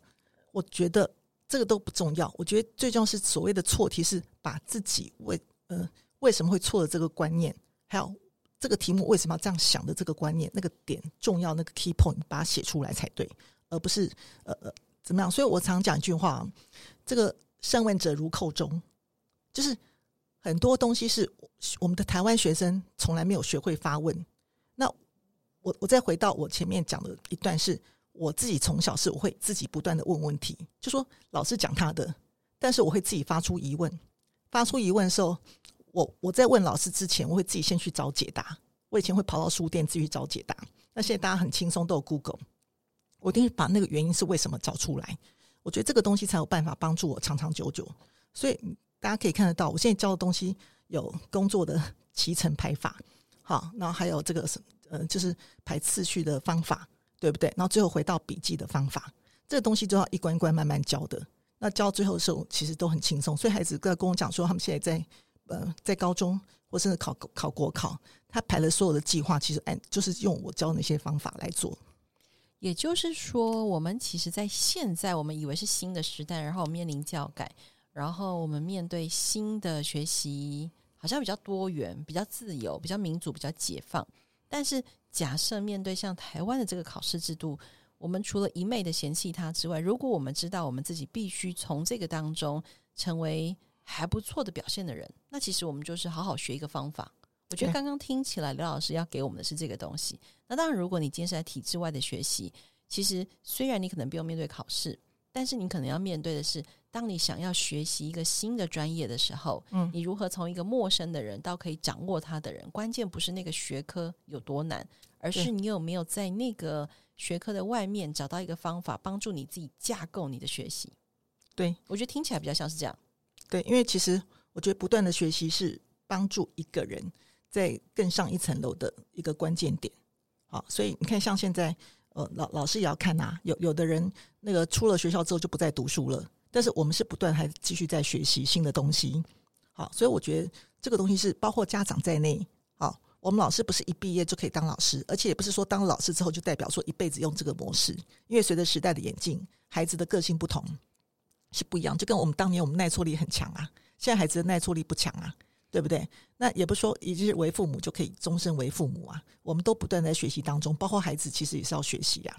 我觉得这个都不重要，我觉得最重要是所谓的错题是把自己为呃为什么会错的这个观念，还有这个题目为什么要这样想的这个观念，那个点重要那个 key point 把它写出来才对，而不是呃呃怎么样？所以我常讲一句话，这个善问者如寇钟，就是很多东西是我们的台湾学生从来没有学会发问。那我我再回到我前面讲的一段是。我自己从小是我会自己不断的问问题，就说老师讲他的，但是我会自己发出疑问，发出疑问的时候，我我在问老师之前，我会自己先去找解答。我以前会跑到书店自己找解答，那现在大家很轻松都有 Google，我一定把那个原因是为什么找出来。我觉得这个东西才有办法帮助我长长久久。所以大家可以看得到，我现在教的东西有工作的期程排法，好，然后还有这个什呃，就是排次序的方法。对不对？然后最后回到笔记的方法，这个东西就要一关一关慢慢教的。那教最后的时候，其实都很轻松。所以孩子跟跟我讲说，他们现在在呃在高中或甚至考考国考，他排了所有的计划，其实按就是用我教那些方法来做。也就是说，我们其实，在现在我们以为是新的时代，然后面临教改，然后我们面对新的学习，好像比较多元、比较自由、比较民主、比较解放，但是。假设面对像台湾的这个考试制度，我们除了一昧的嫌弃它之外，如果我们知道我们自己必须从这个当中成为还不错的表现的人，那其实我们就是好好学一个方法。我觉得刚刚听起来刘老师要给我们的是这个东西。那当然，如果你今天是在体制外的学习，其实虽然你可能不用面对考试，但是你可能要面对的是，当你想要学习一个新的专业的时候，嗯，你如何从一个陌生的人到可以掌握他的人？关键不是那个学科有多难，而是你有没有在那个学科的外面找到一个方法，帮助你自己架构你的学习。对，我觉得听起来比较像是这样。对，因为其实我觉得不断的学习是帮助一个人在更上一层楼的一个关键点。好，所以你看，像现在。呃，老老师也要看呐、啊，有有的人那个出了学校之后就不再读书了，但是我们是不断还继续在学习新的东西。好，所以我觉得这个东西是包括家长在内。好，我们老师不是一毕业就可以当老师，而且也不是说当老师之后就代表说一辈子用这个模式，因为随着时代的演进，孩子的个性不同是不一样。就跟我们当年我们耐挫力很强啊，现在孩子的耐挫力不强啊。对不对？那也不是说，一日为父母就可以终身为父母啊。我们都不断在学习当中，包括孩子其实也是要学习呀、啊。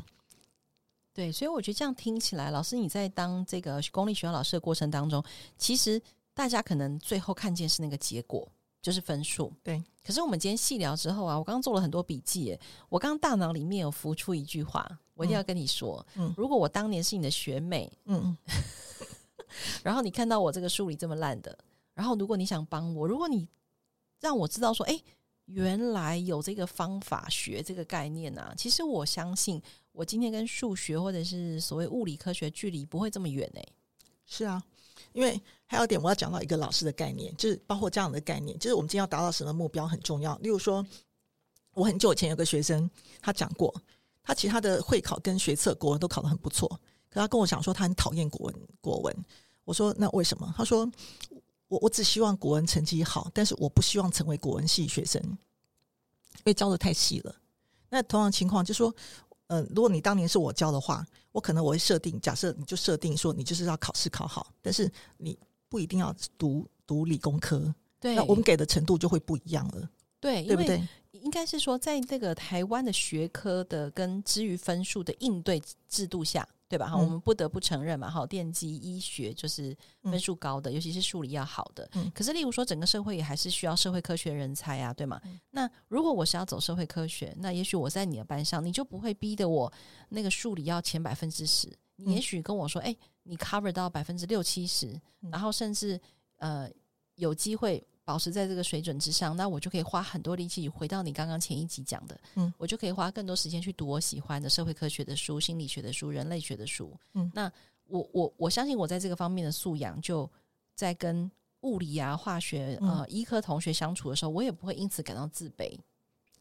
对，所以我觉得这样听起来，老师你在当这个公立学校老师的过程当中，其实大家可能最后看见是那个结果，就是分数。对。可是我们今天细聊之后啊，我刚刚做了很多笔记，我刚刚大脑里面有浮出一句话，我一定要跟你说。嗯。如果我当年是你的学妹，嗯，(laughs) 然后你看到我这个数理这么烂的。然后，如果你想帮我，如果你让我知道说，哎，原来有这个方法学这个概念啊，其实我相信我今天跟数学或者是所谓物理科学距离不会这么远诶。是啊，因为还有点我要讲到一个老师的概念，就是包括这样的概念，就是我们今天要达到什么目标很重要。例如说，我很久以前有个学生，他讲过，他其他的会考跟学测国文都考得很不错，可他跟我讲说他很讨厌国文，国文。我说那为什么？他说。我我只希望国文成绩好，但是我不希望成为国文系学生，因为教的太细了。那同样情况就是说，嗯、呃，如果你当年是我教的话，我可能我会设定，假设你就设定说你就是要考试考好，但是你不一定要读读理工科，对，那我们给的程度就会不一样了，对，对不对？应该是说，在这个台湾的学科的跟之于分数的应对制度下。对吧？哈、嗯，我们不得不承认嘛，哈，电机、医学就是分数高的，嗯、尤其是数理要好的。嗯、可是，例如说，整个社会也还是需要社会科学人才啊，对吗？嗯、那如果我是要走社会科学，那也许我在你的班上，你就不会逼得我那个数理要前百分之十。你也许跟我说，哎、嗯，你 cover 到百分之六七十，嗯、然后甚至呃有机会。保持在这个水准之上，那我就可以花很多力气回到你刚刚前一集讲的，嗯，我就可以花更多时间去读我喜欢的社会科学的书、心理学的书、人类学的书，嗯，那我我我相信我在这个方面的素养，就在跟物理啊、化学、呃、医科同学相处的时候，我也不会因此感到自卑。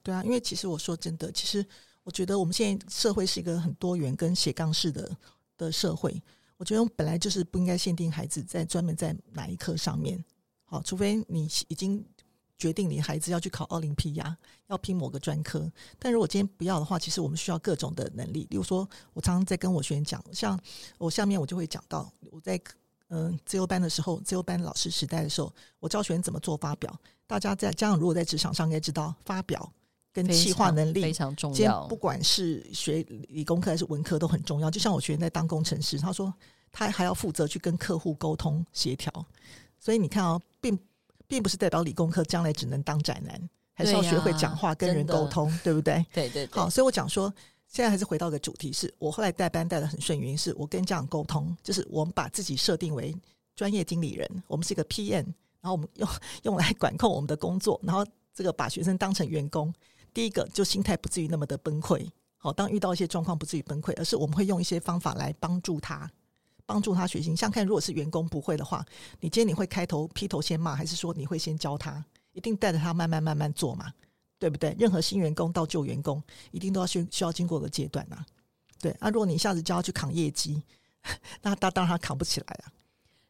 对啊，因为其实我说真的，其实我觉得我们现在社会是一个很多元跟斜杠式的的社会，我觉得本来就是不应该限定孩子在专门在哪一科上面。好，除非你已经决定你孩子要去考奥林匹亚，要拼某个专科。但如果今天不要的话，其实我们需要各种的能力。例如说，我常常在跟我学员讲，像我下面我就会讲到，我在嗯自由班的时候，自由班老师时代的时候，我教学员怎么做发表。大家在家长如果在职场上应该知道，发表跟企划能力非常重要。不管是学理工科还是文科都很重要。就像我学员在当工程师，他说他还要负责去跟客户沟通协调。所以你看哦，并并不是代表理工科将来只能当宅男，还是要学会讲话跟人沟通，对不对？(laughs) 对对。好，所以我讲说，现在还是回到个主题，是我后来带班带的很顺，原因是我跟家长沟通，就是我们把自己设定为专业经理人，我们是一个 PM，然后我们用 (laughs) 用来管控我们的工作，然后这个把学生当成员工，第一个就心态不至于那么的崩溃。好，当遇到一些状况不至于崩溃，而是我们会用一些方法来帮助他。帮助他学习，像看如果是员工不会的话，你今天你会开头劈头先骂，还是说你会先教他？一定带着他慢慢慢慢做嘛，对不对？任何新员工到旧员工，一定都要需需要经过个阶段呐、啊。对，啊、如果你一下子教他去扛业绩，(laughs) 那他当然他扛不起来啊。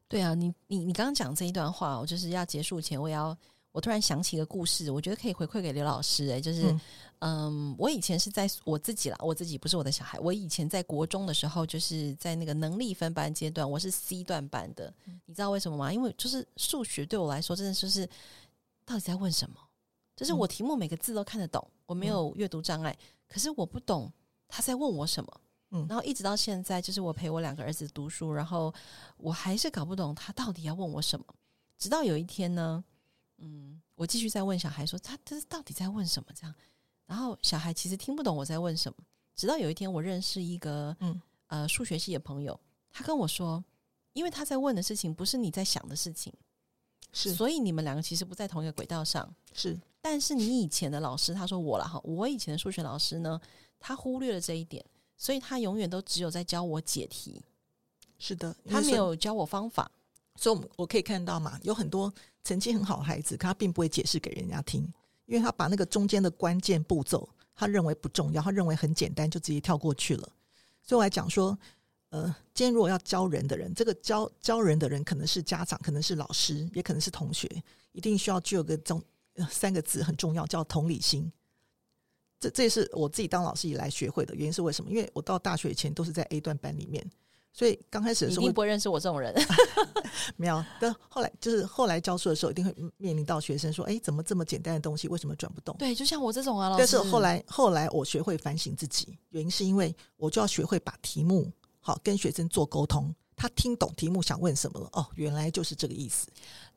对啊，你你你刚刚讲这一段话，我就是要结束前，我也要。我突然想起一个故事，我觉得可以回馈给刘老师。哎，就是，嗯，嗯，我以前是在我自己啦，我自己不是我的小孩。我以前在国中的时候，就是在那个能力分班阶段，我是 C 段班的。你知道为什么吗？因为就是数学对我来说，真的就是到底在问什么？就是我题目每个字都看得懂，我没有阅读障碍，可是我不懂他在问我什么。嗯，然后一直到现在，就是我陪我两个儿子读书，然后我还是搞不懂他到底要问我什么。直到有一天呢。嗯，我继续在问小孩说，他这是到底在问什么？这样，然后小孩其实听不懂我在问什么，直到有一天，我认识一个嗯呃数学系的朋友，他跟我说，因为他在问的事情不是你在想的事情，是，所以你们两个其实不在同一个轨道上。是，但是你以前的老师，他说我了哈，我以前的数学老师呢，他忽略了这一点，所以他永远都只有在教我解题。是的，他没有教我方法，所以我可以看到嘛，有很多成绩很好的孩子，可他并不会解释给人家听，因为他把那个中间的关键步骤，他认为不重要，他认为很简单，就直接跳过去了。所以我来讲说，呃，今天如果要教人的人，这个教教人的人可能是家长，可能是老师，也可能是同学，一定需要具有个中三个字很重要，叫同理心。这这也是我自己当老师以来学会的原因是为什么？因为我到大学以前都是在 A 段班里面。所以刚开始的时候，你一定不会认识我这种人。没有，但后来就是后来教书的时候，一定会面临到学生说：“哎，怎么这么简单的东西，为什么转不动？”对，就像我这种啊，老师。但是后来后来我学会反省自己，原因是因为我就要学会把题目好跟学生做沟通，他听懂题目想问什么了。哦，原来就是这个意思。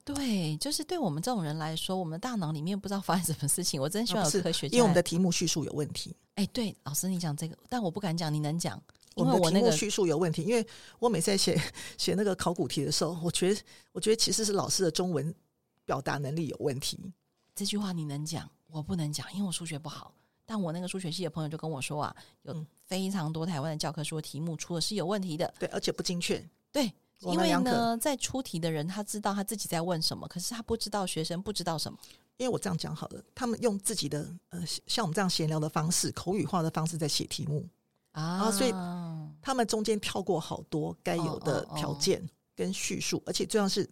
对，就是对我们这种人来说，我们大脑里面不知道发生什么事情。我真希望有科学家，因为我们的题目叙述有问题。哎，对，老师你讲这个，但我不敢讲，你能讲。我们的题目叙述有问题，因为我每次在写 (laughs) 写那个考古题的时候，我觉得我觉得其实是老师的中文表达能力有问题。这句话你能讲，我不能讲，因为我数学不好。但我那个数学系的朋友就跟我说啊，有非常多台湾的教科书的题目出的是有问题的，对，而且不精确。对，因为呢，在出题的人他知道他自己在问什么，可是他不知道学生不知道什么。因为我这样讲好了，他们用自己的呃像我们这样闲聊的方式，口语化的方式在写题目。啊，所以他们中间跳过好多该有的条件跟叙述，而且最重要是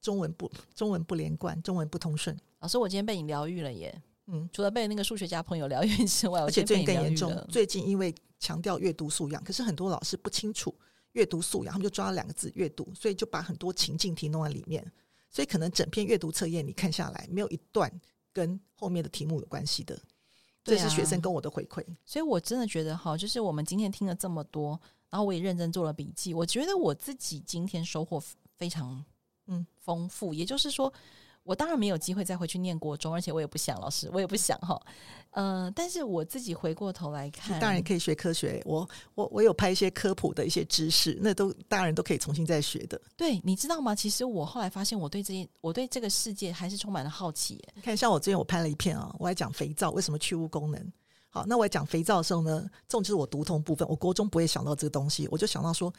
中文不中文不连贯，中文不通顺。老师，我今天被你疗愈了耶！嗯，除了被那个数学家朋友疗愈之外，而且最近更严重。最近因为强调阅读素养，可是很多老师不清楚阅读素养，他们就抓了两个字“阅读”，所以就把很多情境题弄在里面。所以可能整篇阅读测验你看下来，没有一段跟后面的题目有关系的。这是学生跟我的回馈，啊，所以我真的觉得哈，就是我们今天听了这么多，然后我也认真做了笔记，我觉得我自己今天收获非常嗯。丰富，也就是说。我当然没有机会再回去念国中，而且我也不想老师，我也不想哈。呃，但是我自己回过头来看，当然可以学科学。我我我有拍一些科普的一些知识，那都大人都可以重新再学的。对，你知道吗？其实我后来发现，我对这些，我对这个世界还是充满了好奇。你看，像我之前我拍了一片啊，我还讲肥皂为什么去污功能。好，那我讲肥皂的时候呢，这种就是我读通部分。我国中不会想到这个东西，我就想到说，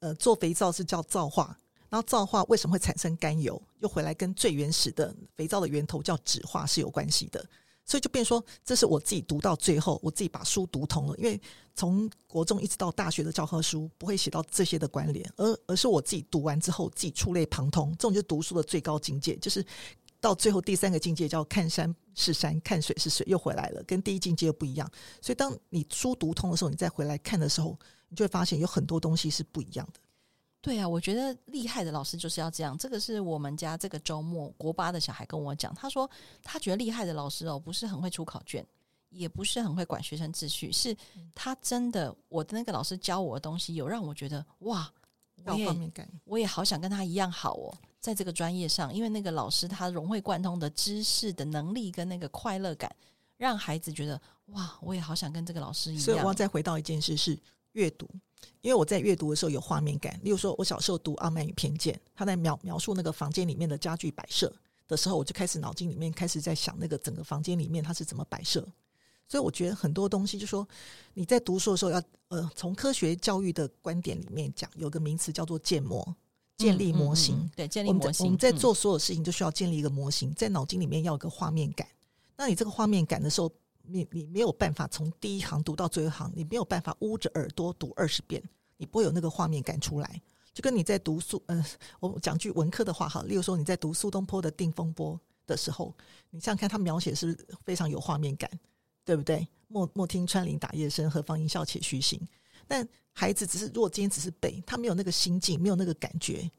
呃，做肥皂是叫皂化。然后造化为什么会产生甘油？又回来跟最原始的肥皂的源头叫酯化是有关系的，所以就变说，这是我自己读到最后，我自己把书读通了。因为从国中一直到大学的教科书不会写到这些的关联，而而是我自己读完之后自己触类旁通。这种就是读书的最高境界，就是到最后第三个境界叫看山是山，看水是水，又回来了，跟第一境界又不一样。所以当你书读通的时候，你再回来看的时候，你就会发现有很多东西是不一样的。对啊，我觉得厉害的老师就是要这样。这个是我们家这个周末国八的小孩跟我讲，他说他觉得厉害的老师哦，不是很会出考卷，也不是很会管学生秩序，是他真的我的那个老师教我的东西有让我觉得哇，我也我也好想跟他一样好哦，在这个专业上，因为那个老师他融会贯通的知识的能力跟那个快乐感，让孩子觉得哇，我也好想跟这个老师一样。所以我要再回到一件事是阅读。因为我在阅读的时候有画面感，例如说，我小时候读《傲慢与偏见》，他在描描述那个房间里面的家具摆设的时候，我就开始脑筋里面开始在想那个整个房间里面它是怎么摆设。所以我觉得很多东西，就说你在读书的时候要呃，从科学教育的观点里面讲，有个名词叫做建模，建立模型。嗯嗯嗯、对，建立模型。我们在做所有事情就需要建立一个模型，在脑筋里面要有个画面感。那你这个画面感的时候，你你没有办法从第一行读到最后一行，你没有办法捂着耳朵读二十遍，你不会有那个画面感出来。就跟你在读苏，嗯、我讲句文科的话哈，例如说你在读苏东坡的《定风波》的时候，你想想看他描写是不是非常有画面感，对不对？莫莫听穿林打叶声，何妨吟啸且徐行。但孩子只是如果今天只是背，他没有那个心境，没有那个感觉，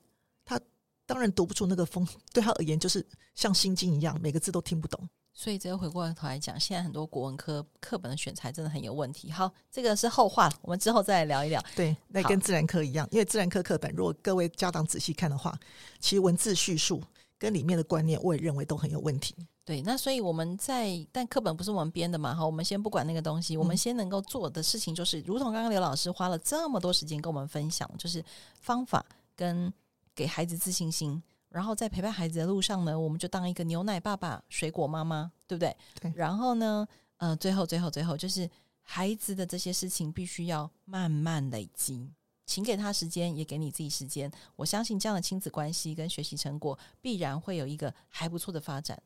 他当然读不出那个风。对他而言，就是像心经一样，每个字都听不懂。所以，这个回过头来讲，现在很多国文科课本的选材真的很有问题。好，这个是后话，我们之后再来聊一聊。对，那跟自然科一样，因为自然科课本，如果各位家长仔细看的话，其实文字叙述跟里面的观念，我也认为都很有问题。对，那所以我们在，但课本不是我们编的嘛，哈，我们先不管那个东西，我们先能够做的事情就是，如同刚刚刘老师花了这么多时间跟我们分享，就是方法跟给孩子自信心，然后在陪伴孩子的路上呢，我们就当一个牛奶爸爸、水果妈妈，对不对？对。然后呢，呃，最后、最后、最后，就是孩子的这些事情必须要慢慢累积。请给他时间，也给你自己时间。我相信这样的亲子关系跟学习成果，必然会有一个还不错的发展。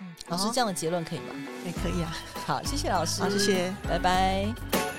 嗯，老师，这样的结论可以吗？也可以啊。好，谢谢老师。好，谢谢，拜拜。